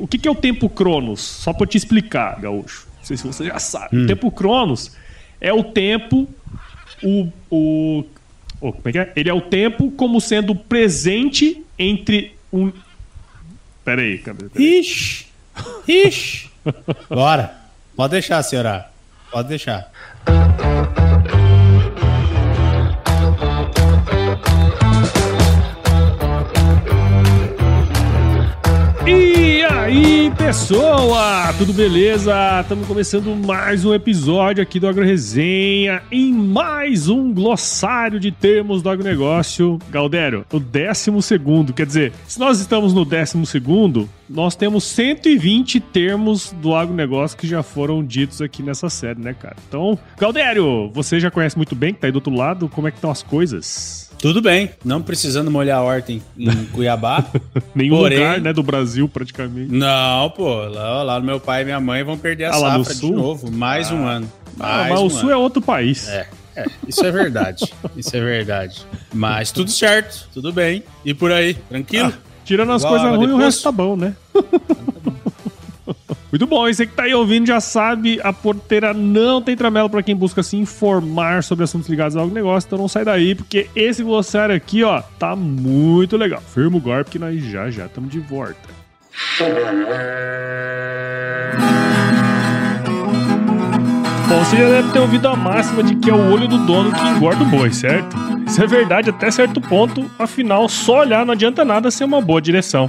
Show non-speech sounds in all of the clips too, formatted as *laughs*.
O que, que é o tempo Cronos? Só pra te explicar, Gaúcho. Não sei se você já sabe. Hum. O tempo Cronos é o tempo. O. o oh, como é que é? Ele é o tempo como sendo presente entre um. Pera aí, cadê? Pera aí. Ixi! Ixi! Bora. Pode deixar, senhora. Pode deixar. Pessoa? Tudo beleza? Estamos começando mais um episódio aqui do Agro Resenha em mais um glossário de termos do agronegócio. Galdério, o décimo segundo. Quer dizer, se nós estamos no décimo segundo, nós temos 120 termos do agronegócio que já foram ditos aqui nessa série, né, cara? Então, Galdério, você já conhece muito bem, que tá aí do outro lado, como é que estão as coisas? Tudo bem. Não precisando molhar a horta em, em *laughs* Cuiabá. Nenhum Porém- lugar, né, do Brasil, praticamente. Não, pô. Lá, lá no meu pai e minha mãe vão perder a Ah, safra de novo. Mais um ano. Ah, Mais mas um o Sul ano. é outro país. É, é, isso é verdade. *laughs* isso é verdade. Mas tudo certo, tudo bem. E por aí, tranquilo? Tirando as coisas ruins, o resto tá bom, né? *laughs* Muito bom, e você que tá aí ouvindo já sabe, a porteira não tem tramela pra quem busca se informar sobre assuntos ligados ao negócio, então não sai daí, porque esse glossário aqui, ó, tá muito legal. Firma o golpe que nós já já estamos de volta. Bom, você já deve ter ouvido a máxima de que é o olho do dono que engorda o boi, certo? Isso é verdade até certo ponto, afinal, só olhar não adianta nada ser uma boa direção.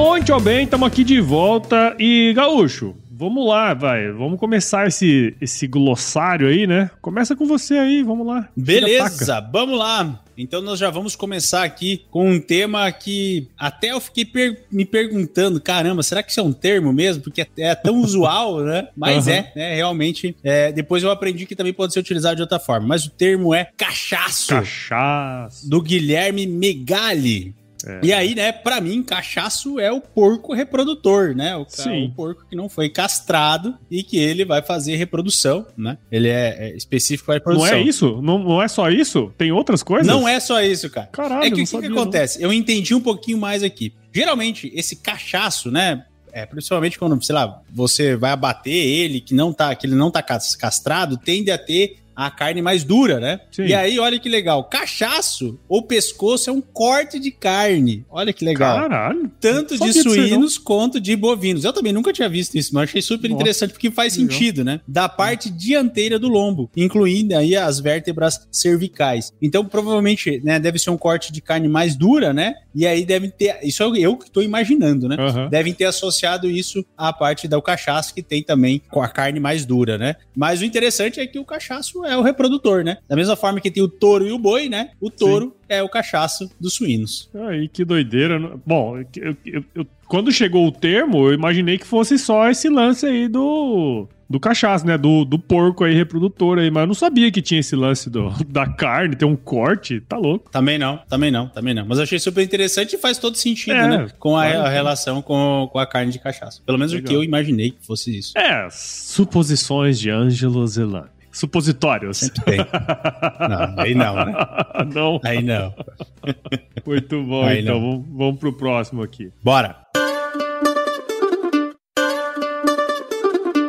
Muito bem, estamos aqui de volta e Gaúcho, vamos lá, vai, vamos começar esse, esse glossário aí, né? Começa com você aí, vamos lá. Beleza, vamos lá. Então nós já vamos começar aqui com um tema que até eu fiquei per- me perguntando, caramba, será que isso é um termo mesmo? Porque é, é tão *laughs* usual, né? Mas Aham. é, né? Realmente. é, depois eu aprendi que também pode ser utilizado de outra forma. Mas o termo é cachaço, Cachaça. do Guilherme Megali. É. E aí, né, pra mim, cachaço é o porco reprodutor, né? O, Sim. o porco que não foi castrado e que ele vai fazer reprodução, né? Ele é, é específico para Não reprodução. é isso? Não, não é só isso? Tem outras coisas? Não é só isso, cara. Caralho, é que não o que, que não. acontece? Eu entendi um pouquinho mais aqui. Geralmente, esse cachaço, né? É, principalmente quando, sei lá, você vai abater ele, que não tá, que ele não tá cas- castrado, tende a ter a carne mais dura, né? Sim. E aí, olha que legal. Cachaço ou pescoço é um corte de carne. Olha que legal. Caralho. Tanto de suínos quanto de bovinos. Eu também nunca tinha visto isso, mas achei super Nossa, interessante porque faz sentido, né? Da parte dianteira do lombo, incluindo aí as vértebras cervicais. Então, provavelmente, né, deve ser um corte de carne mais dura, né? E aí deve ter, isso é eu que tô imaginando, né? Aham. Devem ter associado isso à parte do cachaço, que tem também com a carne mais dura, né? Mas o interessante é que o cachaço é o reprodutor, né? Da mesma forma que tem o touro e o boi, né? O touro é o cachaço dos suínos. Aí, que doideira. Bom, eu- eu- eu- quando chegou o termo, eu imaginei que fosse só esse lance aí do. Do cachaço, né? Do, do porco aí, reprodutor aí. Mas eu não sabia que tinha esse lance do, *laughs* da carne, tem um corte. Tá louco. Também não, também não, também não. Mas eu achei super interessante e faz todo sentido, É, né? Com a, a relação com, com a carne de cachaça. Pelo menos o Legal. que eu imaginei que fosse isso. É, suposições de Ângelo Zelani. Supositórios. Sempre tem. Não, aí não, né? *laughs* não. Aí não. Muito bom, Aí então. não. Vamos, vamos pro próximo aqui. Bora.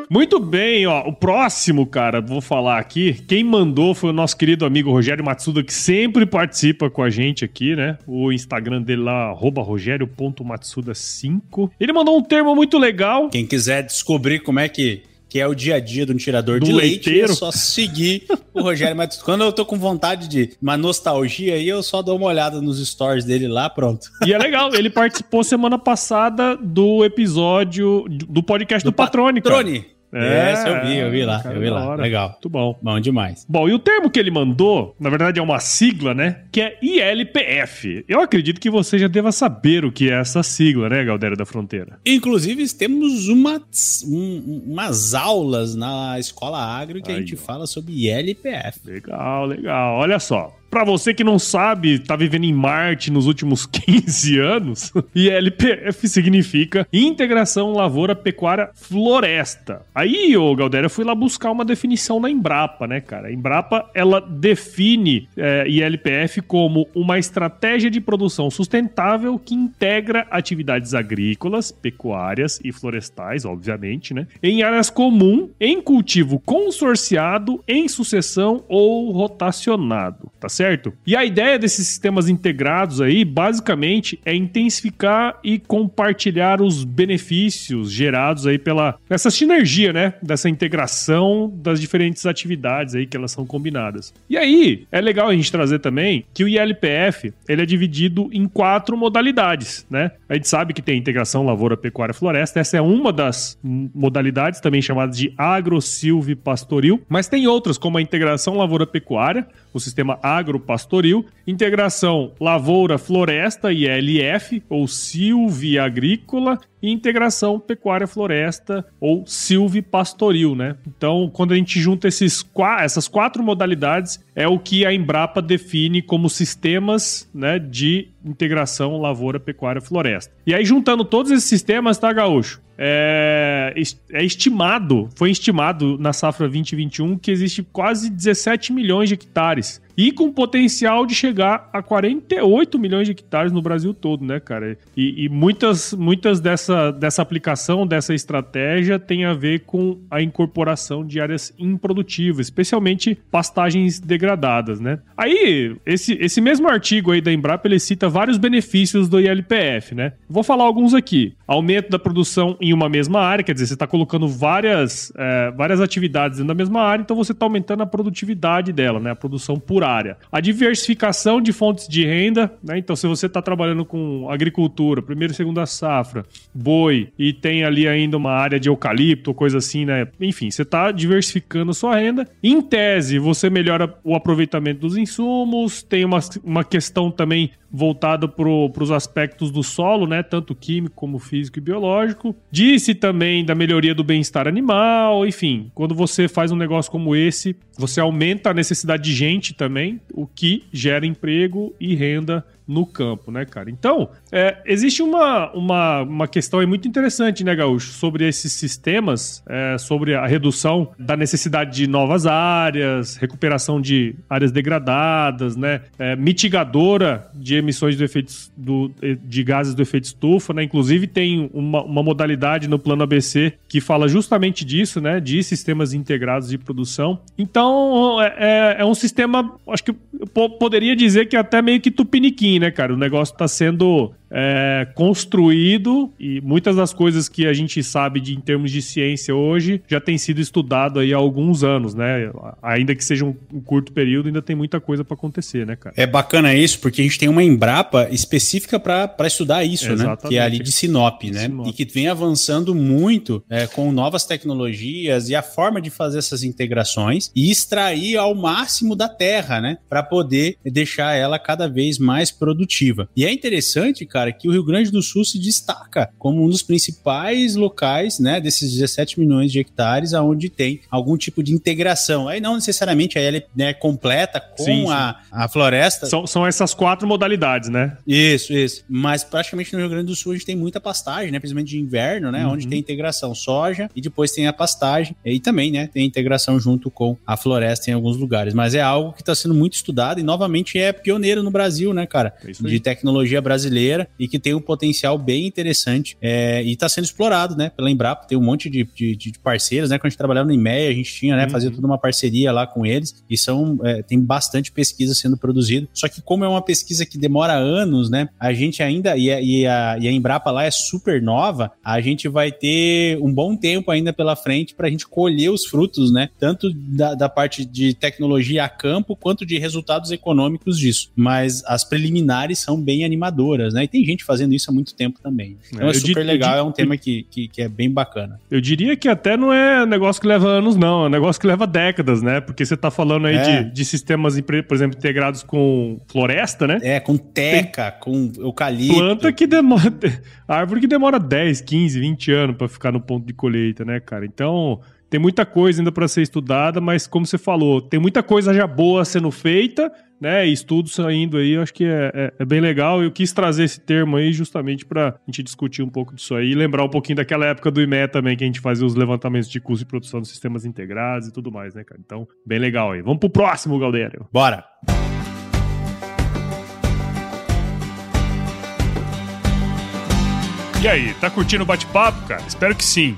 Muito bem, ó. O próximo, cara, vou falar aqui. Quem mandou foi o nosso querido amigo Rogério Matsuda, que sempre participa com a gente aqui, né? O Instagram dele lá, rogério.matsuda5. Ele mandou um termo muito legal. Quem quiser descobrir como é que que é o dia a dia de um tirador do de leite, leiteiro. é só seguir o Rogério Matos. Quando eu tô com vontade de uma nostalgia aí, eu só dou uma olhada nos stories dele lá, pronto. E é legal, ele participou semana passada do episódio do podcast do, do Patrone, Patrone. É, Essa eu vi, eu vi lá, eu vi lá. Legal. Muito bom. Bom demais. Bom, e o termo que ele mandou, na verdade é uma sigla, né? Que é ILPF. Eu acredito que você já deva saber o que é essa sigla, né, Galdério da Fronteira? Inclusive, temos uma, um, umas aulas na Escola Agro que Aí, a gente ó. fala sobre ILPF. Legal, legal. Olha só. Para você que não sabe, tá vivendo em Marte nos últimos *laughs* 15 anos, ILPF significa Integração Lavoura Pecuária Floresta. Aí, ô Galdério, eu fui lá buscar uma definição na Embrapa, né, cara? A Embrapa, ela define é, ILPF como uma estratégia de produção sustentável que integra atividades agrícolas, pecuárias e florestais, obviamente, né? Em áreas comuns, em cultivo consorciado, em sucessão ou rotacionado, tá certo? E a ideia desses sistemas integrados aí, basicamente, é intensificar e compartilhar os benefícios gerados aí pela essa sinergia, né, dessa integração das diferentes atividades aí que elas são combinadas. E aí, é legal a gente trazer também que o ILPF, ele é dividido em quatro modalidades, né? A gente sabe que tem integração lavoura, pecuária, floresta, essa é uma das modalidades também chamadas de agro-silvipastoril, mas tem outras como a integração lavoura, pecuária, o sistema agropastoril, integração lavoura-floresta, ILF, ou Silvia Agrícola, e integração pecuária-floresta, ou silvipastoril, né? Então, quando a gente junta esses, essas quatro modalidades, é o que a Embrapa define como sistemas né, de integração lavoura, pecuária, floresta. E aí, juntando todos esses sistemas, tá, Gaúcho? É, é, estimado, foi estimado na safra 2021 que existe quase 17 milhões de hectares e com potencial de chegar a 48 milhões de hectares no Brasil todo, né, cara? E, e, muitas, muitas dessa, dessa aplicação, dessa estratégia, tem a ver com a incorporação de áreas improdutivas, especialmente pastagens degradadas, né? Aí, esse, esse mesmo artigo aí da Embrapa, ele cita vários benefícios do ILPF, né? Vou falar alguns aqui. Aumento da produção em uma mesma área, quer dizer, você está colocando várias, é, várias atividades da mesma área, então você está aumentando a produtividade dela, né? A produção por área. A diversificação de fontes de renda, né? Então, se você está trabalhando com agricultura, primeira e segunda safra, boi, e tem ali ainda uma área de eucalipto, coisa assim, né? Enfim, você está diversificando a sua renda. Em tese, você melhora o aproveitamento dos insumos, tem uma, uma questão também voltada para os aspectos do solo, né? Tanto químico como físico e biológico. Disse também da melhoria do bem-estar animal, enfim. Quando você faz um negócio como esse, você aumenta a necessidade de gente também, o que gera emprego e renda no campo, né, cara? Então, é, existe uma, uma, uma questão aí muito interessante, né, Gaúcho, sobre esses sistemas, é, sobre a redução da necessidade de novas áreas, recuperação de áreas degradadas, né, é, mitigadora de emissões do efeito, do, de gases do efeito estufa, né? Inclusive tem uma, uma modalidade no plano ABC que fala justamente disso, né, de sistemas integrados de produção. Então, é, é, é um sistema, acho que eu poderia dizer que é até meio que tupiniquim, né, cara? O negócio tá sendo é, construído e muitas das coisas que a gente sabe de, em termos de ciência hoje já tem sido estudado aí há alguns anos, né? Ainda que seja um, um curto período, ainda tem muita coisa para acontecer, né, cara? É bacana isso, porque a gente tem uma Embrapa específica para estudar isso, Exatamente. né? Que é ali de Sinop, né? Sinop. E que vem avançando muito é, com novas tecnologias e a forma de fazer essas integrações e extrair ao máximo da terra, né? Para poder deixar ela cada vez mais produtiva. E é interessante, cara que o Rio Grande do Sul se destaca como um dos principais locais, né, desses 17 milhões de hectares, aonde tem algum tipo de integração. Aí não necessariamente a ela né, completa com sim, sim. A, a floresta. São, são essas quatro modalidades, né? Isso, isso. Mas praticamente no Rio Grande do Sul a gente tem muita pastagem, né, principalmente de inverno, né, uhum. onde tem integração soja e depois tem a pastagem e também, né, tem integração junto com a floresta em alguns lugares. Mas é algo que está sendo muito estudado e novamente é pioneiro no Brasil, né, cara? É de tecnologia brasileira e que tem um potencial bem interessante é, e está sendo explorado, né, pela Embrapa. Tem um monte de, de, de parceiros, né? Quando a gente trabalhava no IMEA, a gente tinha, né, uhum. fazia toda uma parceria lá com eles e são, é, tem bastante pesquisa sendo produzida. Só que como é uma pesquisa que demora anos, né, a gente ainda, e a, e a, e a Embrapa lá é super nova, a gente vai ter um bom tempo ainda pela frente para a gente colher os frutos, né, tanto da, da parte de tecnologia a campo quanto de resultados econômicos disso. Mas as preliminares são bem animadoras, né? E tem gente fazendo isso há muito tempo também. Então é, é super legal, é um tema que, que, que, é bem bacana. Eu diria que até não é negócio que leva anos, não. É um negócio que leva décadas, né? Porque você tá falando aí é. de, de sistemas, por exemplo, integrados com floresta, né? É, com teca, tem com eucalipto. Planta que demora. *laughs* Árvore que demora 10, 15, 20 anos para ficar no ponto de colheita, né, cara? Então. Tem muita coisa ainda para ser estudada, mas como você falou, tem muita coisa já boa sendo feita, né? Estudos saindo aí, eu acho que é, é, é, bem legal. Eu quis trazer esse termo aí justamente para a gente discutir um pouco disso aí e lembrar um pouquinho daquela época do IME também, que a gente fazia os levantamentos de custo de produção dos sistemas integrados e tudo mais, né, cara? Então, bem legal aí. Vamos pro próximo, Galdério. Bora! E aí, tá curtindo o bate-papo, cara? Espero que sim.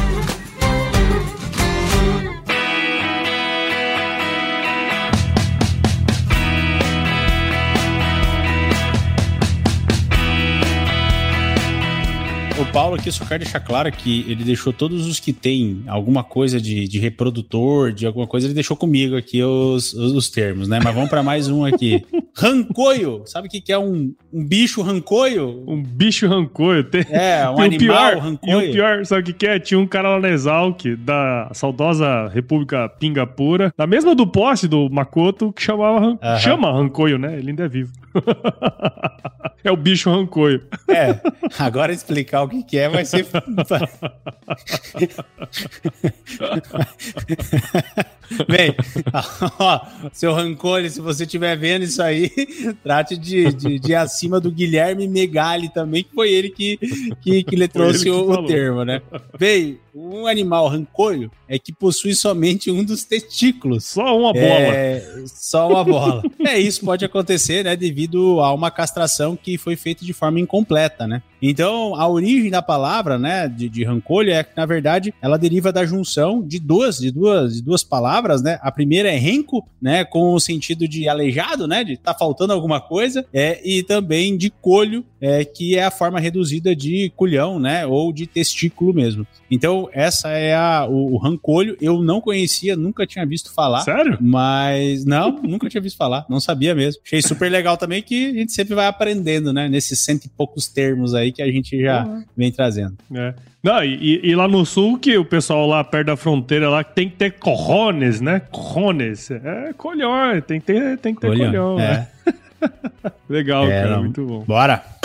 Paulo aqui só quero deixar claro que ele deixou todos os que tem alguma coisa de, de reprodutor, de alguma coisa, ele deixou comigo aqui os, os, os termos, né? Mas vamos para mais um aqui. *laughs* rancoio. Sabe o que, que é um, um bicho rancoio? Um bicho rancoio. Tem, é, *laughs* um animal pior, rancoio. E o pior, sabe o que, que é? Tinha um cara lá na Exalc, da saudosa República Pingapura, da mesma do poste do Makoto, que chamava, uh -huh. chama rancoio, né? Ele ainda é vivo. *laughs* é o bicho rancoio. É, agora explicar o que, que é vai ser. *laughs* Bem, ó, seu Rancone, se você estiver vendo isso aí, trate de, de, de acima do Guilherme Megali também, que foi ele que, que, que lhe trouxe o, o, termo, né? Bem, um animal rancolho é que possui somente um dos testículos. Só uma bola. É, só uma bola. *laughs* é, isso pode acontecer, né, devido a uma castração que foi feita de forma incompleta, né? Então, a origem da palavra, né, de, de rancolho é que, na verdade, ela deriva da junção de duas, de duas, de duas palavras, né? A primeira é renco, né, com o sentido de aleijado, né, de tá faltando alguma coisa, é, e também de colho, é, que é a forma reduzida de culhão, né, ou de testículo mesmo. Então, essa é a, o, o rancolho. Eu não conhecia, nunca tinha visto falar. Sério? Mas, não, nunca tinha visto falar, não sabia mesmo. Achei super legal também que a gente sempre vai aprendendo, né, nesses cento e poucos termos aí que a gente já uhum. vem trazendo. É. Não, e, e, lá no sul, que o pessoal lá perto da fronteira lá tem que ter corrones, né? Corrones. É colhão, tem que ter, tem que ter colhão. colhão é. né? *laughs* Legal, é, cara, não. muito bom. Bora!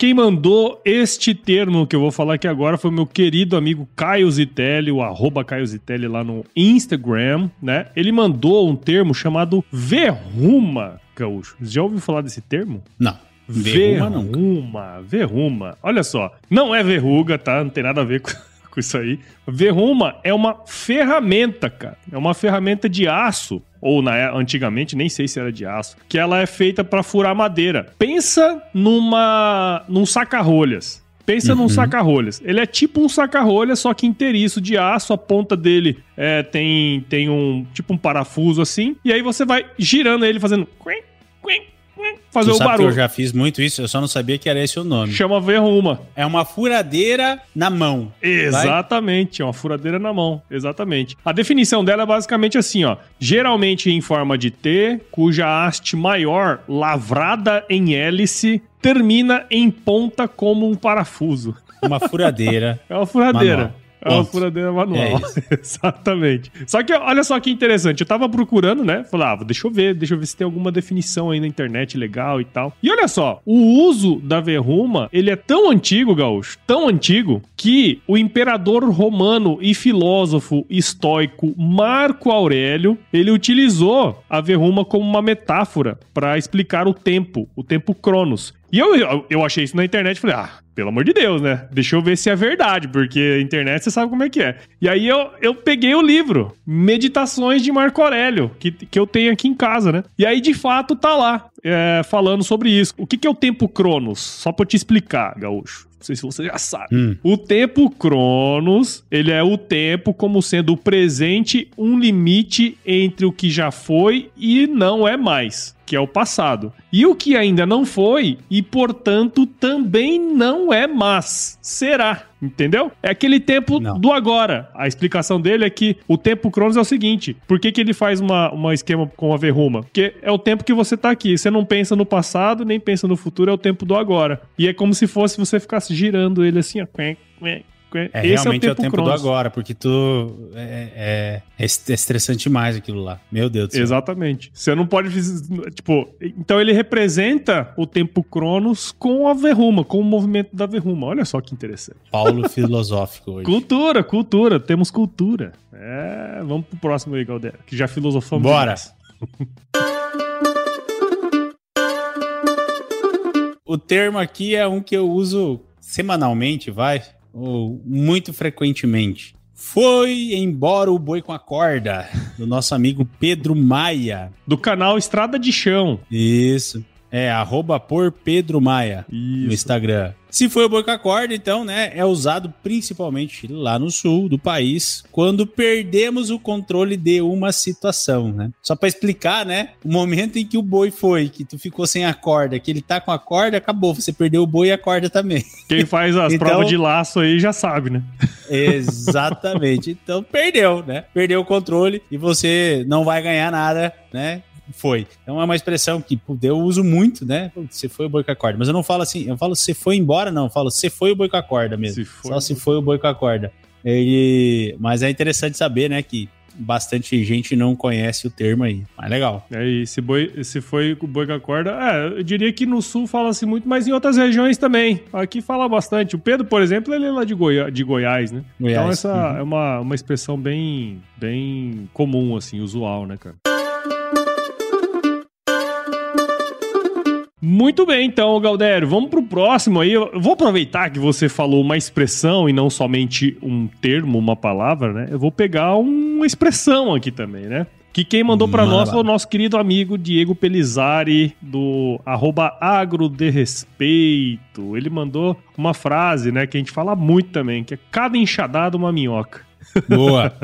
Quem mandou este termo que eu vou falar aqui agora foi meu querido amigo Caio Zitelli, o arroba Caio Zitelli lá no Instagram, né? Ele mandou um termo chamado verruma, gaúcho. Já ouviu falar desse termo? Não. Verruma, verruma, verruma. Olha só, não é verruga, tá? Não tem nada a ver com, com isso aí. Verruma é uma ferramenta, cara. É uma ferramenta de aço ou na, antigamente nem sei se era de aço, que ela é feita para furar madeira. Pensa numa num saca-rolhas. Pensa uhum. num saca-rolhas. Ele é tipo um saca-rolhas, só que inteiriço de aço. A ponta dele é, tem, tem um tipo um parafuso assim. E aí você vai girando ele fazendo. Quim, quim, fazer Tu o barulho. eu já fiz muito isso, eu só não sabia que era esse o nome. Chama verruma. É uma furadeira na mão. Exatamente, é uma furadeira na mão. Exatamente. A definição dela é basicamente assim, ó. Geralmente em forma de T, cuja haste maior, lavrada em hélice, termina em ponta como um parafuso. Uma furadeira. *laughs* É uma furadeira. Manual. É uma furadeira manual. É. *laughs* Exatamente. Só que olha só que interessante. Eu tava procurando, né? Falei, ah, deixa eu ver, deixa eu ver se tem alguma definição aí na internet legal e tal. E olha só, o uso da verruma, ele é tão antigo, Gaúcho, tão antigo, que o imperador romano e filósofo estoico Marco Aurélio, ele utilizou a verruma como uma metáfora para explicar o tempo, o tempo Cronos. E eu, eu, achei isso na internet e falei, ah, pelo amor de Deus, né? Deixa eu ver se é verdade, porque a internet você sabe como é que é. E aí eu, eu peguei o livro, Meditações de Marco Aurélio, que, que eu tenho aqui em casa, né? E aí, de fato, tá lá, é, falando sobre isso. O que, que é o tempo Cronos? Só pra eu te explicar, Gaúcho. Não sei se você já sabe. Hum. O tempo Cronos, ele é o tempo como sendo o presente, um limite entre o que já foi e não é mais, que é o passado. E o que ainda não foi e, portanto, também não é mais, será. Entendeu? É aquele tempo Não. do agora. A explicação dele é que o tempo Cronos é o seguinte: por que, que ele faz uma, uma esquema com a verruma? Porque é o tempo que você tá aqui. Você não pensa no passado, nem pensa no futuro, é o tempo do agora. E é como se fosse você ficasse girando ele assim, ó. Quém. É, Esse realmente é o tempo, do Cronos. agora, porque tu. É, é, é é estressante demais aquilo lá. Meu Deus do céu. Exatamente. Você não pode. Tipo, então ele representa o tempo Cronos com a verruma, com o movimento da verruma. Olha só que interessante. Paulo *laughs* filosófico hoje. Cultura, cultura. Temos cultura. É, vamos pro próximo aí, Galdera, que já filosofamos. Bora. *laughs* O termo aqui é um que eu uso semanalmente, vai? Ou muito frequentemente. Foi embora o boi com a corda, do nosso amigo Pedro Maia. Do canal Estrada de Chão. Isso. É, arroba por Pedro Maia no Isso. Instagram. Se foi o boi com a corda, então, né, é usado principalmente lá no sul do país, quando perdemos o controle de uma situação, né? Só pra explicar, né, o momento em que o boi foi, que tu ficou sem a corda, que ele tá com a corda, acabou, você perdeu o boi e a corda também. Quem faz as *laughs* Então- provas de laço aí já sabe, né? Exatamente. Então perdeu, né? Perdeu o controle e você não vai ganhar nada, né? Foi. Então é uma expressão que pô, eu uso muito, né? Você foi o boi com a corda. Mas eu não falo assim, eu falo você foi embora, não. Eu falo você foi o boi com a corda mesmo. Se foi Só se foi o boi com a corda. Ele... Mas é interessante saber, né? Que bastante gente não conhece o termo aí. Mas legal. Aí, se, boi, se foi o boi com a corda. É, eu diria que no sul fala-se muito, mas em outras regiões também. Aqui fala bastante. O Pedro, por exemplo, ele é lá de, Goiá, de Goiás, né? Então Goiás. essa Uhum. é uma, uma expressão bem, bem comum, assim, usual, né, cara? Muito bem, então, Galdério, vamos pro próximo aí. Eu vou aproveitar que você falou uma expressão e não somente um termo, uma palavra, né? Eu vou pegar uma expressão aqui também, né? Que quem mandou pra Manda nós foi o nosso querido amigo Diego Pelizari, do arroba agro de respeito. Ele mandou uma frase, né, que a gente fala muito também, que é cada enxadada uma minhoca. Boa. *laughs*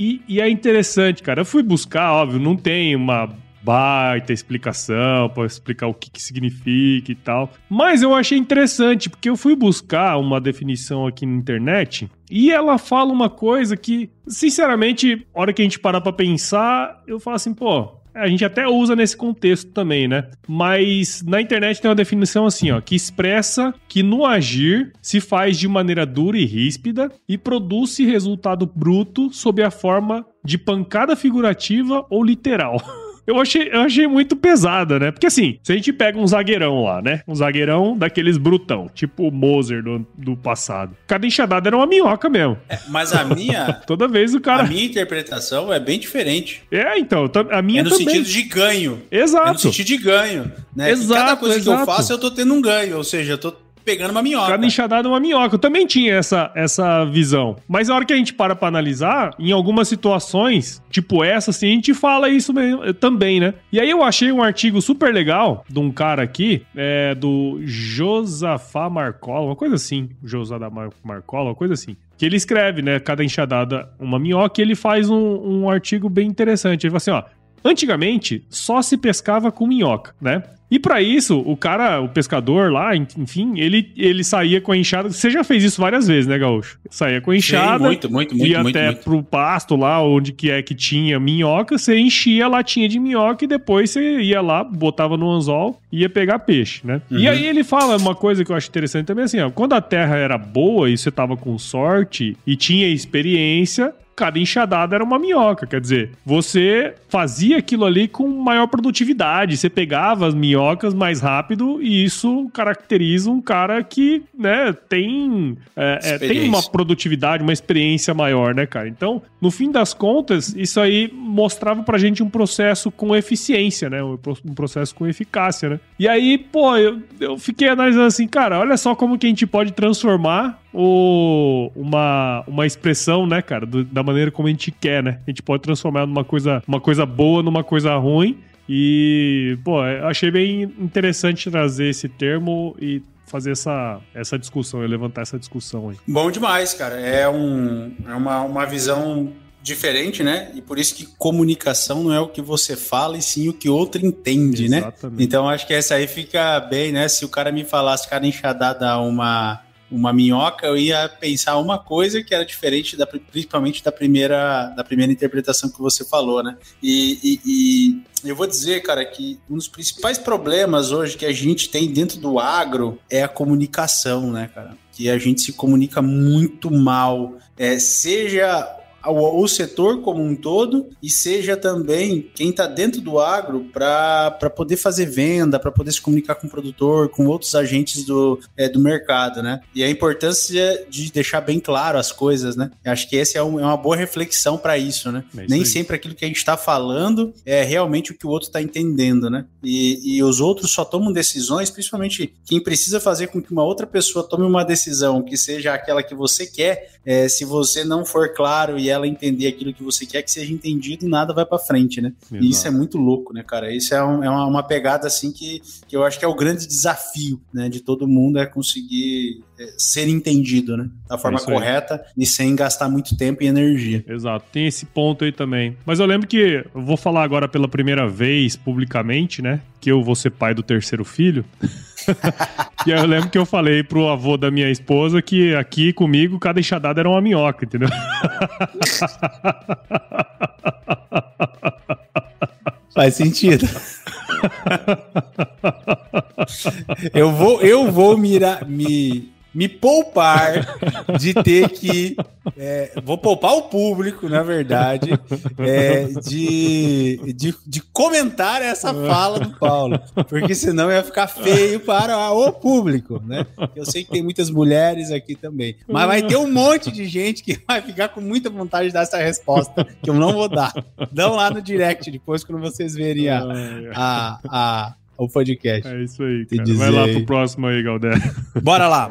E, e é interessante, cara. Eu fui buscar, óbvio, não tem uma baita explicação pra explicar o que, que significa e tal. Mas eu achei interessante, porque eu fui buscar uma definição aqui na internet e ela fala uma coisa que, sinceramente, a hora que a gente parar pra pensar, eu falo assim, pô. A gente até usa nesse contexto também, né? Mas na internet tem uma definição assim, ó, que expressa que no agir se faz de maneira dura e ríspida e produz resultado bruto sob a forma de pancada figurativa ou literal. *laughs* Eu achei, eu achei muito pesada, né? Porque assim, se a gente pega um zagueirão lá, né? Um zagueirão daqueles brutão, tipo o Moser do, do passado. Cada enxadada era uma minhoca mesmo. Mas a minha, *laughs* Toda vez o a cara. minha interpretação é bem diferente. É, então, a minha é no também. sentido de ganho. É no Exato. sentido de ganho. Né? Exato, e cada coisa que eu exato. faço, eu tô tendo um ganho. Ou seja, eu tô pegando uma minhoca. Cada enxadada é uma minhoca. Eu também tinha essa, essa visão. Mas na hora que a gente para pra analisar, em algumas situações, tipo essa, assim, a gente fala isso mesmo, eh, também, né? E aí eu achei um artigo super legal de um cara aqui, é, do Josafá Marcola, uma coisa assim. Josafá Mar Marcola, uma coisa assim. Que ele escreve, né? Cada enxadada uma minhoca e ele faz um, um artigo bem interessante. Ele fala assim, ó. Antigamente, só se pescava com minhoca, né? E para isso, o cara, o pescador lá, enfim, ele, ele saía com a enxada. Você já fez isso várias vezes, né, Gaúcho? Saía com a enxada. Sim, muito, muito, muito. Ia muito, até muito. pro pasto lá, onde que é que tinha minhoca. Você enchia a latinha de minhoca e depois você ia lá, botava no anzol e ia pegar peixe, né? Uhum. E aí ele fala uma coisa que eu acho interessante também, assim, ó. Quando a terra era boa e você tava com sorte e tinha experiência, cada enxadada era uma minhoca. Quer dizer, você fazia aquilo ali com maior produtividade. Você pegava as minhocas mais rápido e isso caracteriza um cara que, né, tem, é, é, tem uma produtividade, uma experiência maior, né, cara? Então, no fim das contas, isso aí mostrava pra gente um processo com eficiência, né? Um processo com eficácia, né? E aí, pô, eu, eu fiquei analisando assim, cara, olha só como que a gente pode transformar o, uma, uma expressão, né, cara, do, da maneira como a gente quer, né? A gente pode transformar numa coisa, uma coisa boa numa coisa ruim. E, pô, achei bem interessante trazer esse termo e fazer essa, essa discussão, levantar essa discussão aí. Bom demais, cara. É, um, é uma, uma visão diferente, né? E por isso que comunicação não é o que você fala, e sim o que outro entende, né? Exatamente. né? Então acho que essa aí fica bem, né? Se o cara me falasse, cara, enxadada uma uma minhoca, eu ia pensar uma coisa que era diferente, da, principalmente da primeira, da primeira interpretação que você falou, né? E, e, e, eu vou dizer, cara, que um dos principais problemas hoje que a gente tem dentro do agro é a comunicação, né, cara? Que a gente se comunica muito mal, é, seja o, o setor como um todo e seja também quem está dentro do agro para poder fazer venda, para poder se comunicar com o produtor, com outros agentes do, é, do mercado, né? E a importância de deixar bem claro as coisas, né? Eu acho que essa é, um, é uma boa reflexão para isso, né? É isso Nem aí. sempre aquilo que a gente está falando é realmente o que o outro está entendendo, né? E, e os outros só tomam decisões, principalmente quem precisa fazer com que uma outra pessoa tome uma decisão que seja aquela que você quer, é, se você não for claro e ela entender aquilo que você quer que seja entendido, nada vai para frente, né? Exato. E isso é muito louco, né, cara? Isso é, um, é uma, uma, pegada assim que, que eu acho que é o grande desafio, né, de todo mundo é conseguir é, ser entendido, né, da forma é correta e sem gastar muito tempo e energia. Exato. Tem esse ponto aí também. Mas eu lembro que eu vou falar agora pela primeira vez publicamente, né, que eu vou ser pai do terceiro filho. *laughs* e eu lembro que eu falei pro avô da minha esposa que aqui comigo cada enxadada era uma minhoca, entendeu? Faz sentido. *laughs* eu vou, eu vou mirar, me me poupar de ter que. É, vou poupar o público, na verdade, é, de, de, de, comentar essa fala do Paulo, porque senão ia ficar feio para o público, né? Eu sei que tem muitas mulheres aqui também, mas vai ter um monte de gente que vai ficar com muita vontade de dar essa resposta, que eu não vou dar. Dão lá no direct depois, quando vocês verem a, a, a o podcast. É isso aí, cara. Vai lá pro próximo aí, Galdé. Bora lá.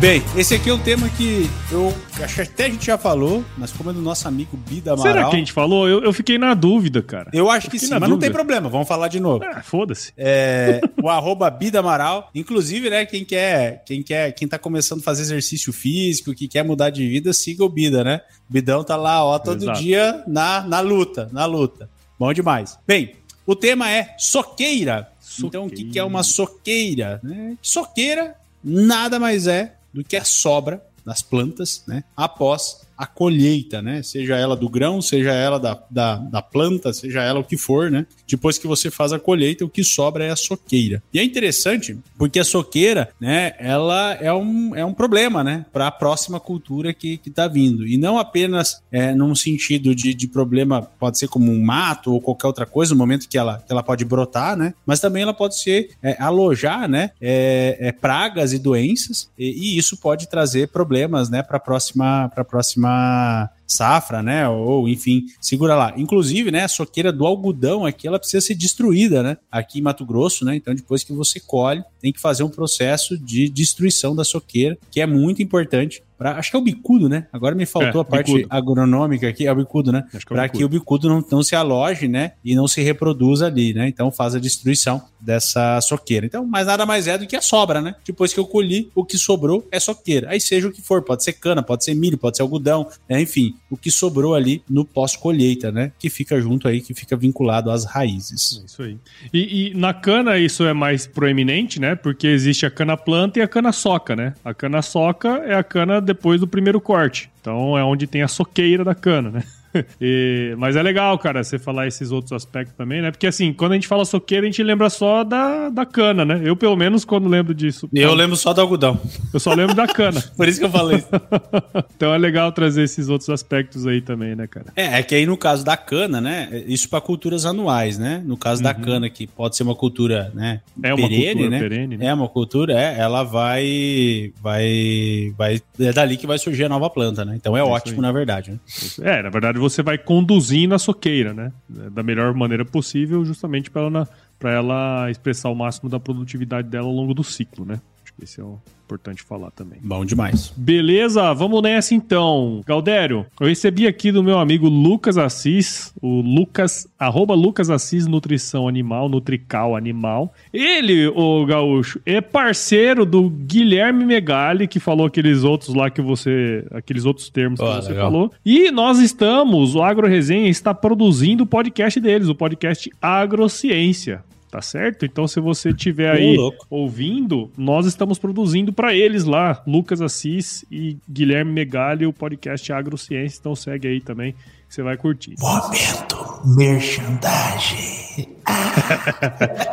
Bem, esse aqui é um tema que eu acho que até a gente já falou, mas como é do nosso amigo Bida Amaral... Será que a gente falou? Eu, eu fiquei na dúvida, cara. Eu acho eu que sim, mas dúvida. não tem problema, vamos falar de novo. Ah, foda-se. É, *laughs* o arroba Bida Amaral, inclusive, né, quem quer, quem quer, quem tá começando a fazer exercício físico, que quer mudar de vida, siga o Bida, né? O Bidão tá lá, ó, todo Exato. dia na, na luta, na luta. Bom demais. Bem, o tema é soqueira. soqueira. Então, o que, que é uma soqueira? Soqueira nada mais é do que sobra das plantas, né? Após a colheita, né? Seja ela do grão, seja ela da, da, da, planta, seja ela o que for, né? Depois que você faz a colheita, o que sobra é a soqueira. E é interessante porque a soqueira, né? Ela é um, é um problema, né? Para a próxima cultura que, que tá vindo. E não apenas é, num sentido de, de problema, pode ser como um mato ou qualquer outra coisa, no momento que ela, que ela pode brotar, né? Mas também ela pode ser é, alojar, né? É, é pragas e doenças e, e, isso pode trazer problemas, né? Para a próxima, para próxima uma safra, né? Ou enfim, segura lá. Inclusive, né, a soqueira do algodão aqui, ela precisa ser destruída, né? Aqui em Mato Grosso, né? Então, depois que você colhe, tem que fazer um processo de destruição da soqueira, que é muito importante Pra, acho que é o bicudo, né? Agora me faltou é, a parte bicudo. agronômica aqui, é o bicudo, né? Para que o bicudo não, não se aloje, né? E não se reproduza ali, né? Então faz a destruição dessa soqueira. Então, mas nada mais é do que a sobra, né? Depois que eu colhi, o que sobrou é soqueira. Aí seja o que for, pode ser cana, pode ser milho, pode ser algodão, né? enfim, o que sobrou ali no pós-colheita, né? Que fica junto aí, que fica vinculado às raízes. É isso aí. E, e, na cana isso é mais proeminente, né? Porque existe a cana planta e a cana soca, né? A cana soca é a cana depois do primeiro corte. Então é onde tem a soqueira da cana, né? *laughs* e, mas é legal, cara, você falar esses outros aspectos também, né? Porque assim, quando a gente fala soqueira, a gente lembra só da, da cana, né? Eu, pelo menos, quando lembro disso. Eu lembro só do algodão. Eu só lembro da cana. *laughs* Por isso que eu falei. *laughs* então é legal trazer esses outros aspectos aí também, né, cara? É, é que aí no caso da cana, né? Isso para culturas anuais, né? No caso uhum. da cana, que pode ser uma cultura, né? É uma perene, cultura né? perene, né? É uma cultura, é. Ela vai. Vai. vai é dali que vai surgir a nova planta, né? Então é, é ótimo, na verdade. Né? É, na verdade você vai conduzindo a soqueira, né? Da melhor maneira possível, justamente para ela, ela expressar o máximo da produtividade dela ao longo do ciclo, né? Acho que esse é o importante falar também. Bom demais. Beleza, vamos nessa então. Galdério, eu recebi aqui do meu amigo Lucas Assis, o Lucas, arroba Lucas Assis Nutrição Animal, Nutrical Animal. Ele, o Gaúcho, é parceiro do Guilherme Megali, que falou aqueles outros lá que você, aqueles outros termos que oh, você legal. falou. E nós estamos, o Agro Resenha está produzindo o podcast deles, o podcast Agrociência. Tá certo? Então, se você estiver aí ouvindo, nós estamos produzindo para eles lá, Lucas Assis e Guilherme Megali, o podcast Agrociência. Então, segue aí também, que você vai curtir. Momento merchandising. *laughs* *laughs* Ah.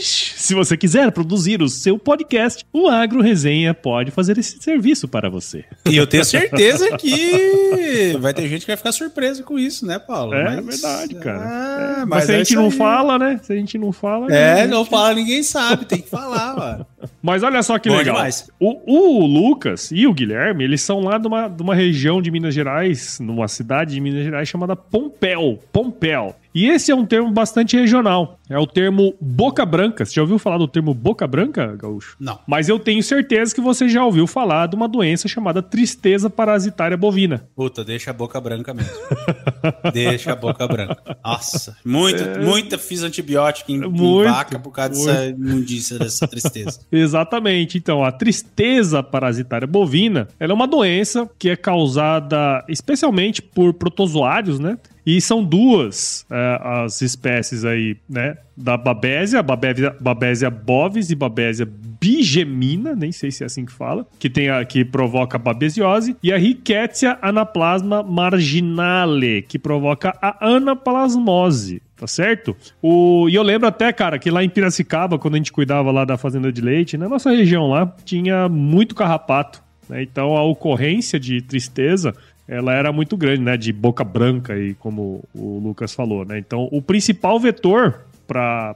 Se você quiser produzir o seu podcast, o Agro Resenha pode fazer esse serviço para você. E eu tenho certeza que vai ter gente que vai ficar surpresa com isso, né, Paulo? É mas... verdade, cara. É. Mas, mas, se a gente não fala, né? Se a gente não fala. É, não fala, ninguém sabe, tem que falar, mano. Mas olha só que Bom legal. O, o, Lucas e o Guilherme, eles são lá de uma, de uma região de Minas Gerais, numa cidade de Minas Gerais chamada Pompéu. Pompéu. E esse é um termo bastante regional. É o termo boca branca. Você já ouviu falar do termo boca branca, Gaúcho? Não. Mas eu tenho certeza que você já ouviu falar de uma doença chamada tristeza parasitária bovina. Puta, deixa a boca branca mesmo. *laughs* deixa a boca branca. Nossa, muito, é... muita fiz antibiótico em, muito, em vaca por causa muito. dessa imundícia, dessa tristeza. Exatamente. Então, a tristeza parasitária bovina, ela é uma doença que é causada especialmente por protozoários, né? E são duas é, as espécies aí, né? Da Babésia, Babésia, Babésia bovis e Babésia bigemina, nem sei se é assim que fala, que, tem a, que provoca a babesiose, e a Rickettsia anaplasma marginale, que provoca a anaplasmose tá certo? O, e eu lembro até, cara, que lá em Piracicaba, quando a gente cuidava lá da fazenda de leite, na nossa região lá, tinha muito carrapato. Né? Então a ocorrência de tristeza ela era muito grande, né? De boca branca, e como o Lucas falou, né? Então, o principal vetor para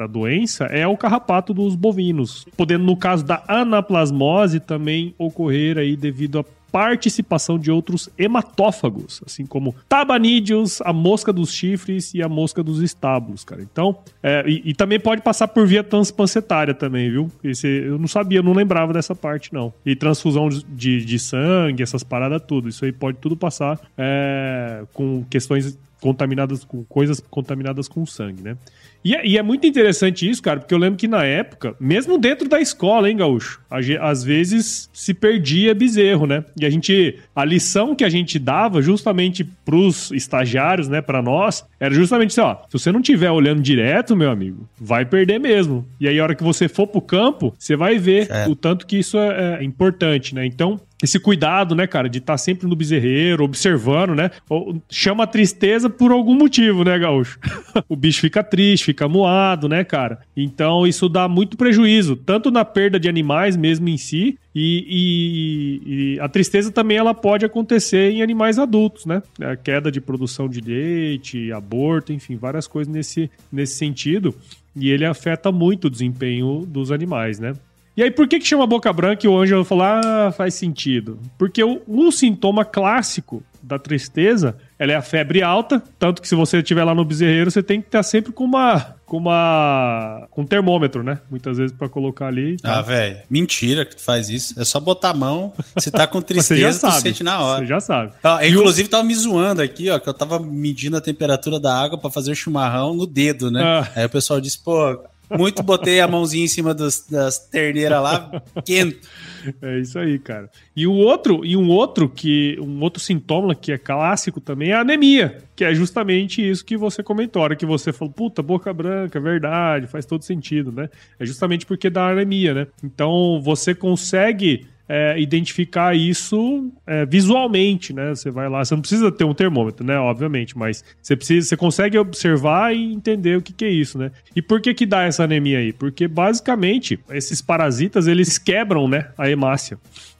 a doença é o carrapato dos bovinos, podendo, no caso da anaplasmose, também ocorrer aí devido a participação de outros hematófagos, assim como tabanídeos, a mosca dos chifres e a mosca dos estábulos, cara. Então, é, e, e, também pode passar por via transpancetária também, viu? Esse, eu não sabia, eu não lembrava dessa parte, não. E transfusão de, de sangue, essas paradas tudo. Isso aí pode tudo passar é, com questões contaminadas com coisas contaminadas com sangue, né? E é, e é, muito interessante isso, cara, porque eu lembro que na época, mesmo dentro da escola, hein, Gaúcho? Às vezes se perdia bezerro, né? E a gente. A lição que a gente dava justamente pros estagiários, né, para nós, era justamente assim: ó, se você não estiver olhando direto, meu amigo, vai perder mesmo. E aí, a hora que você for pro campo, você vai ver é. o tanto que isso é, é importante, né? Então, esse cuidado, né, cara, de estar tá sempre no bezerreiro, observando, né? Chama tristeza por algum motivo, né, Gaúcho? *laughs* o bicho fica triste, fica moado, né, cara? Então isso dá muito prejuízo, tanto na perda de animais mesmo em si, e, e, e, a tristeza também ela pode acontecer em animais adultos, né? A queda de produção de leite, aborto, enfim, várias coisas nesse, nesse sentido. E ele afeta muito o desempenho dos animais, né? E aí, por que, que chama boca branca e o Ângelo falou, ah, faz sentido? Porque um sintoma clássico da tristeza, ela é a febre alta, tanto que se você estiver lá no bezerreiro, você tem que estar sempre com uma com uma com um termômetro, né? Muitas vezes para colocar ali. Tá. Ah, velho, mentira que tu faz isso. É só botar a mão, se tá com *laughs* tristeza, você tu sente na hora. Você já sabe. Ah, inclusive tava me zoando aqui, ó, que eu tava medindo a temperatura da água para fazer o chimarrão no dedo, né? Ah. Aí o pessoal disse, pô, muito botei a mãozinha em cima dos, das terneiras lá, quente. É isso aí, cara. E o outro, e um outro que um outro sintoma que é clássico também é a anemia, que é justamente isso que você comentou, hora que você falou, puta, boca branca, verdade, faz todo sentido, né? É justamente porque dá anemia, né? Então você consegue é, identificar isso é, visualmente, né? Você vai lá, você não precisa ter um termômetro, né? Obviamente, mas você precisa, você consegue observar e entender o que, que é isso, né? E por que que dá essa anemia aí? Porque basicamente esses parasitas eles quebram, né, a hemácia.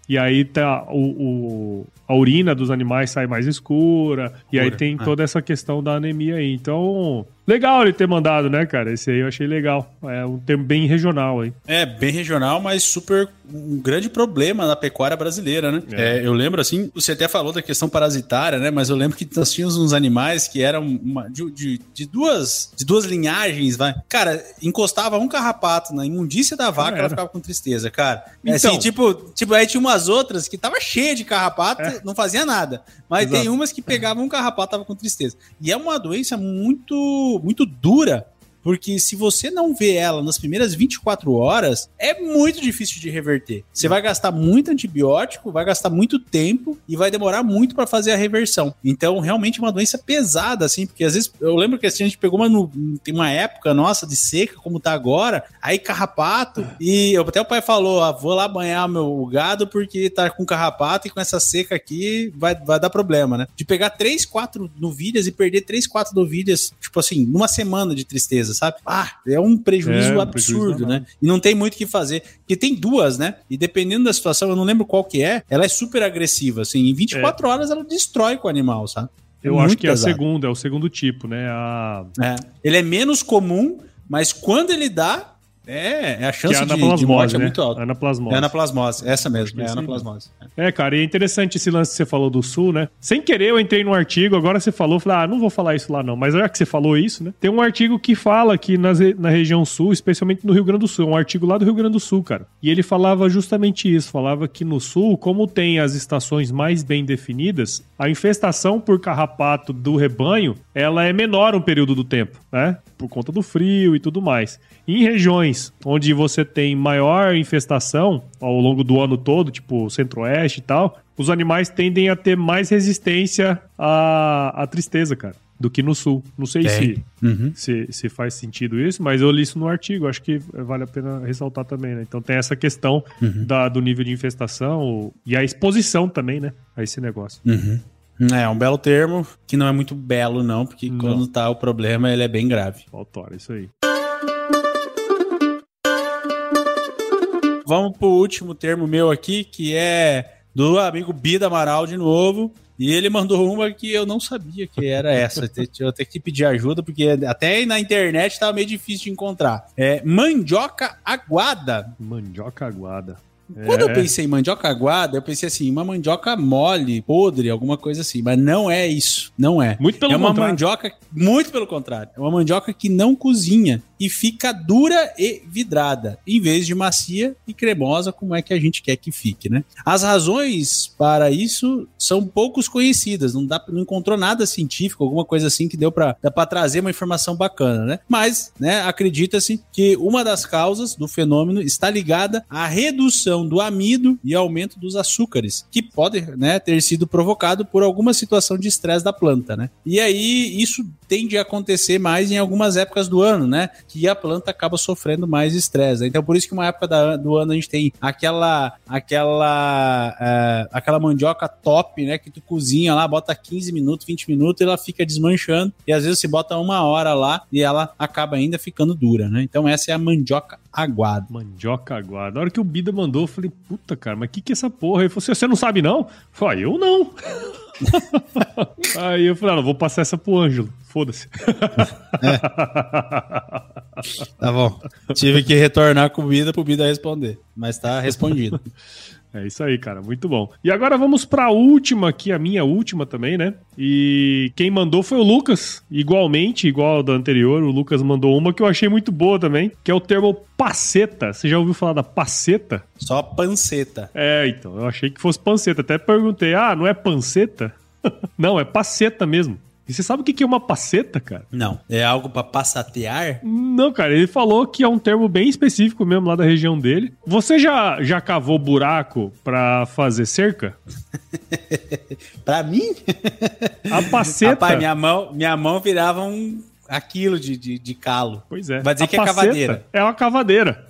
E aí tá o, o, a urina dos animais sai mais escura. E aí tem é. toda essa questão da anemia aí. Então, Legal ele ter mandado, né, cara? Esse aí eu achei legal. É um termo bem regional aí. É, bem regional, mas super um grande problema na pecuária brasileira, né? É. É, eu lembro, assim, você até falou da questão parasitária, né? Mas eu lembro que nós tínhamos uns animais que eram uma, de, de, de, duas, de duas linhagens, vai. Cara, encostava um carrapato na imundícia da vaca, ela ficava com tristeza, cara. É assim, então, assim, tipo, tipo, aí tinha umas outras que tava cheia de carrapato, é. Não fazia nada. Mas Exato. tem umas que pegavam um carrapato, tava com tristeza. E é uma doença muito muito, dura porque se você não vê ela nas primeiras 24 horas, é muito difícil de reverter. Você vai gastar muito antibiótico, vai gastar muito tempo e vai demorar muito para fazer a reversão. Então, realmente é uma doença pesada, assim, porque às vezes eu lembro que assim, a gente pegou uma, tem uma época nossa de seca, como tá agora, aí carrapato, e até o pai falou: ah, vou lá banhar meu gado porque tá com carrapato e com essa seca aqui vai, vai dar problema, né? De pegar 3, 4 novilhas e perder 3, 4 novilhas, tipo assim, numa semana de tristeza coisa, sabe? Ah, é um prejuízo é, absurdo, prejuízo né? E não tem muito o que fazer. Porque tem duas, né? E dependendo da situação, eu não lembro qual que é, ela é super agressiva, assim. Em 24 é. horas ela destrói com o animal, sabe? Eu muito acho que pesado. é a segunda, é o segundo tipo, né? A... É. Ele é menos comum, mas quando ele dá, é, é a chance é de, de morte né? é muito alta. Anaplasmose. É anaplasmose, essa mesmo, é anaplasmose. É, cara, e é interessante esse lance que você falou do Sul, né? Sem querer eu entrei num artigo, agora você falou, falei, ah, não vou falar isso lá não, mas já que você falou isso, né? Tem um artigo que fala que nas, na região Sul, especialmente no Rio Grande do Sul, um artigo lá do Rio Grande do Sul, cara. E ele falava justamente isso, falava que no Sul, como tem as estações mais bem definidas, a infestação por carrapato do rebanho, ela é menor um período do tempo, né? Por conta do frio e tudo mais. Em regiões onde você tem maior infestação ao longo do ano todo, tipo centro-oeste e tal, os animais tendem a ter mais resistência à, à tristeza, cara, do que no sul. Não sei se, uhum. se, se, faz sentido isso, mas eu li isso no artigo, acho que vale a pena ressaltar também, né? Então tem essa questão uhum. da, do nível de infestação e a exposição também, né, a esse negócio. Uhum. É, um belo termo, que não é muito belo, não, porque não. quando tá o problema, ele é bem grave. Autora, isso aí. Vamos pro último termo meu aqui, que é do amigo Bida Amaral de novo. E ele mandou uma que eu não sabia que era essa. *laughs* eu tenho que pedir ajuda, porque até na internet tava meio difícil de encontrar. É mandioca aguada. Mandioca aguada. Quando eu é. pensei em mandioca aguada, eu pensei assim, uma mandioca mole, podre, alguma coisa assim. Mas não é isso. Não é. Muito pelo é uma contrário. mandioca, muito pelo contrário. É uma mandioca que não cozinha e fica dura e vidrada, em vez de macia e cremosa, como é que a gente quer que fique, né? As razões para isso são poucos conhecidas, não dá, não encontrou nada científico, alguma coisa assim que deu para trazer uma informação bacana, né? Mas, né, acredita-se que uma das causas do fenômeno está ligada à redução do amido e aumento dos açúcares, que pode, né, ter sido provocado por alguma situação de estresse da planta, né? E aí isso tende a acontecer mais em algumas épocas do ano, né? que a planta acaba sofrendo mais estresse. Então, por isso que uma época da, do ano a gente tem aquela aquela é, aquela mandioca top, né? Que tu cozinha lá, bota 15 minutos, 20 minutos e ela fica desmanchando. E às vezes você bota uma hora lá e ela acaba ainda ficando dura, né? Então, essa é a mandioca aguada. Mandioca aguada. Na hora que o Bida mandou, eu falei, puta, cara, mas que que é essa porra? Ele falou assim, você não sabe não? Eu falei, eu não. *laughs* *laughs* Aí eu falei, ah, não, vou passar essa pro Ângelo. Foda-se. É. Tá bom. Tive que retornar a comida pro Bida responder. Mas tá respondido. *laughs* É isso aí, cara. Muito bom. E agora vamos para a última aqui, a minha última também, né? E quem mandou foi o Lucas. Igualmente, igual da anterior, o Lucas mandou uma que eu achei muito boa também, que é o termo paceta. Você já ouviu falar da paceta? Só panceta. É, então. Eu achei que fosse panceta. Até perguntei, ah, não é panceta? *laughs* não, é paceta mesmo. E você sabe o que é uma paceta, cara? Não. É algo para passatear? Não, cara. Ele falou que é um termo bem específico mesmo lá da região dele. Você já, já cavou buraco para fazer cerca? *laughs* para mim? A paceta. Rapaz, minha mão, minha mão virava um aquilo de, de, de calo. Pois é. Vai dizer a que é cavadeira. É uma cavadeira.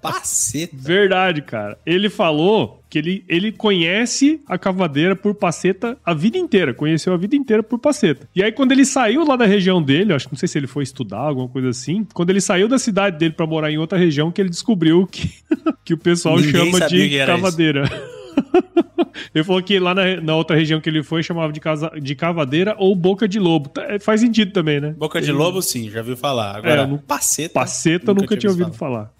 Paceta. Verdade, cara. Ele falou que ele, ele conhece a cavadeira por paceta a vida inteira, conheceu a vida inteira por paceta. E aí, quando ele saiu lá da região dele, acho que não sei se ele foi estudar, alguma coisa assim, quando ele saiu da cidade dele para morar em outra região, que ele descobriu que, *laughs* que o pessoal Ninguém chama de cavadeira. *laughs* ele falou que lá na, na, outra região que ele foi chamava de, casa, de cavadeira ou boca de lobo. Tá, é, faz sentido também, né? Boca de lobo, sim, já viu falar. Agora, é, paceta. Paceta nunca, nunca tinha ouvido falar. falar.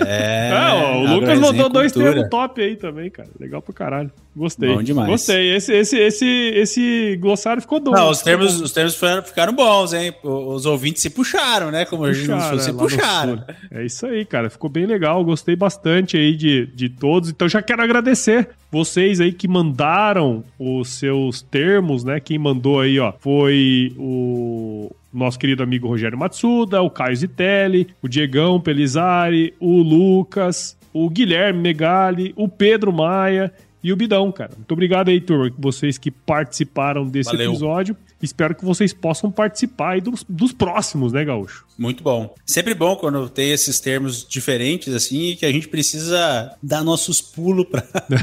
É. *laughs* Ah, ó, o Lucas mandou dois termos top aí também, cara. Legal pra caralho. Gostei. Bom demais. Gostei. Esse, esse, esse, esse glossário ficou doido. Não, os termos, os termos ficaram bons, hein? Os ouvintes se puxaram, né? Como a gente puxaram, se é, puxaram. É isso aí, cara. Ficou bem legal. Gostei bastante aí de, de todos. Então já quero agradecer vocês aí que mandaram os seus termos, né? Quem mandou aí, ó, foi o nosso querido amigo Rogério Matsuda, o Caio Zitelli, o Diegão Pelizari, o Lucas, o Guilherme Megali, o Pedro Maia e o Bidão, cara. Muito obrigado aí, turma, vocês que participaram desse Valeu. episódio. Espero que vocês possam participar aí dos, dos próximos, né, Gaúcho? Muito bom. Sempre bom quando tem esses termos diferentes, assim, que a gente precisa dar nossos pulos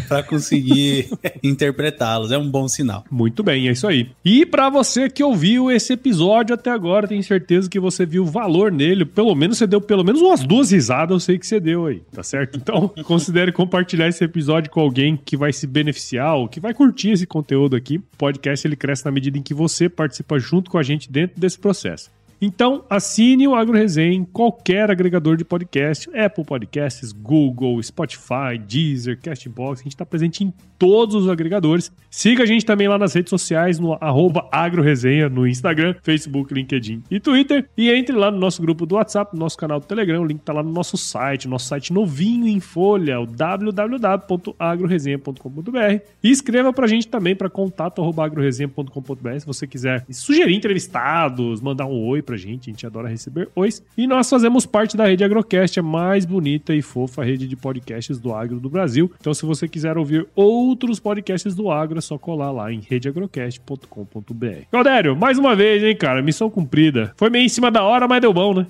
para *laughs* conseguir *laughs* interpretá-los. É um bom sinal. Muito bem, é isso aí. E para você que ouviu esse episódio até agora, tenho certeza que você viu valor nele. Pelo menos você deu pelo menos umas duas risadas, eu sei que você deu aí, tá certo? Então, *laughs* considere compartilhar esse episódio com alguém que vai se beneficiar ou que vai curtir esse conteúdo aqui. O podcast ele cresce na medida em que você participa junto com a gente dentro desse processo. Então, assine o Agro Resenha em qualquer agregador de podcast, Apple Podcasts, Google, Spotify, Deezer, Castbox, a gente está presente em todos os agregadores. Siga a gente também lá nas redes sociais, no agroresenha, no Instagram, Facebook, LinkedIn e Twitter. E entre lá no nosso grupo do WhatsApp, no nosso canal do Telegram, o link está lá no nosso site, nosso site novinho em folha, o www.agroresenha.com.br. E escreva para a gente também para contato.agroresenha.com.br se você quiser sugerir entrevistados, mandar um oi pra gente, a gente adora receber ois. E nós fazemos parte da rede Agrocast, a mais bonita e fofa rede de podcasts do agro do Brasil. Então, se você quiser ouvir outros podcasts do agro, é só colar lá em redeagrocast.com.br. Galdério, mais uma vez, hein, cara, missão cumprida. Foi meio em cima da hora, mas deu bom, né?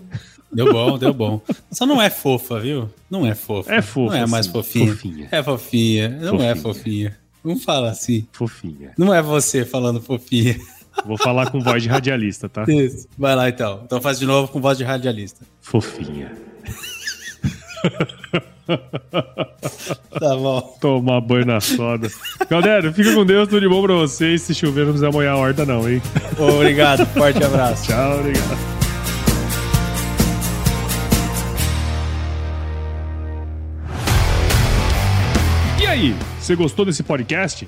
Deu bom, deu bom. Só não é fofa, viu? Não é fofa. É fofa. Não é mais fofinha. fofinha. É fofinha. Não fofinha. é fofinha. Não fala assim. Fofinha. Não é você falando fofinha. Vou falar com voz de radialista, tá? Isso. Vai lá então. Então faz de novo com voz de radialista. Fofinha. *laughs* tá bom. Tomar banho na soda. Galera, fica com Deus, tudo de bom pra vocês. Se chover, não precisa molhar a horta, não, hein? Obrigado, forte abraço. Tchau, obrigado. E aí, você gostou desse podcast?